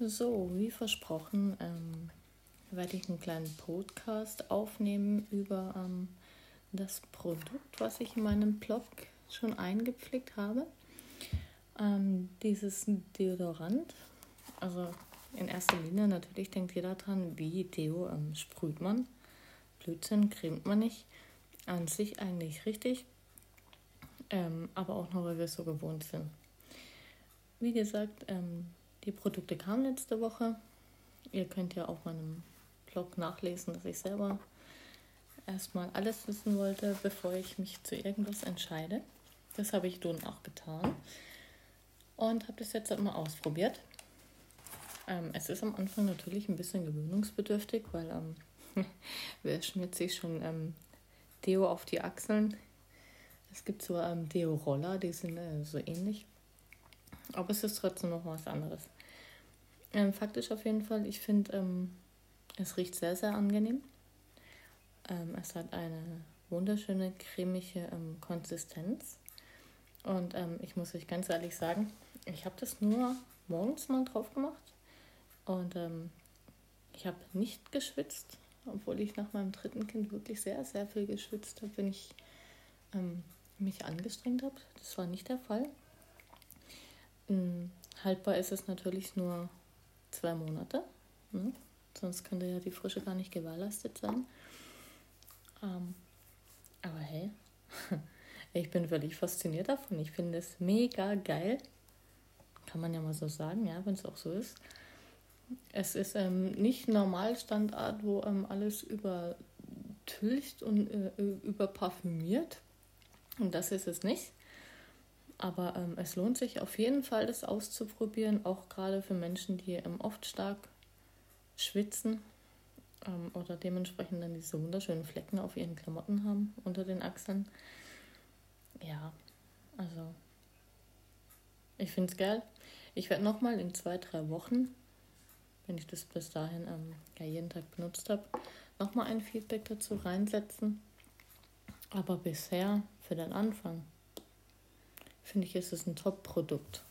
So, wie versprochen, ähm, werde ich einen kleinen Podcast aufnehmen über ähm, das Produkt, was ich in meinem Blog schon eingepflegt habe. Ähm, dieses Deodorant, also in erster Linie natürlich denkt jeder dran, wie Deo ähm, sprüht man. Blödsinn cremt man nicht. An sich eigentlich richtig, ähm, aber auch nur, weil wir es so gewohnt sind. Wie gesagt, ähm, die Produkte kamen letzte Woche. Ihr könnt ja auf meinem Blog nachlesen, dass ich selber erstmal alles wissen wollte, bevor ich mich zu irgendwas entscheide. Das habe ich nun auch getan und habe das jetzt mal ausprobiert. Ähm, es ist am Anfang natürlich ein bisschen gewöhnungsbedürftig, weil ähm, wer schmiert sich schon ähm, Deo auf die Achseln? Es gibt so ähm, Deo-Roller, die sind äh, so ähnlich. Aber es ist trotzdem noch was anderes. Ähm, faktisch auf jeden Fall, ich finde, ähm, es riecht sehr, sehr angenehm. Ähm, es hat eine wunderschöne cremige ähm, Konsistenz. Und ähm, ich muss euch ganz ehrlich sagen, ich habe das nur morgens mal drauf gemacht. Und ähm, ich habe nicht geschwitzt, obwohl ich nach meinem dritten Kind wirklich sehr, sehr viel geschwitzt habe, wenn ich mich angestrengt habe. Das war nicht der Fall. Haltbar ist es natürlich nur zwei Monate. Ne? Sonst könnte ja die Frische gar nicht gewährleistet sein. Ähm, aber hey, ich bin völlig fasziniert davon. Ich finde es mega geil. Kann man ja mal so sagen, ja, wenn es auch so ist. Es ist ähm, nicht Normalstandard, wo ähm, alles übertülcht und äh, überparfümiert. Und das ist es nicht. Aber ähm, es lohnt sich auf jeden Fall, das auszuprobieren, auch gerade für Menschen, die ähm, oft stark schwitzen ähm, oder dementsprechend dann diese wunderschönen Flecken auf ihren Klamotten haben unter den Achseln. Ja, also ich finde es geil. Ich werde nochmal in zwei, drei Wochen, wenn ich das bis dahin ähm, ja jeden Tag benutzt habe, nochmal ein Feedback dazu reinsetzen. Aber bisher für den Anfang finde ich, ist es ein Top-Produkt.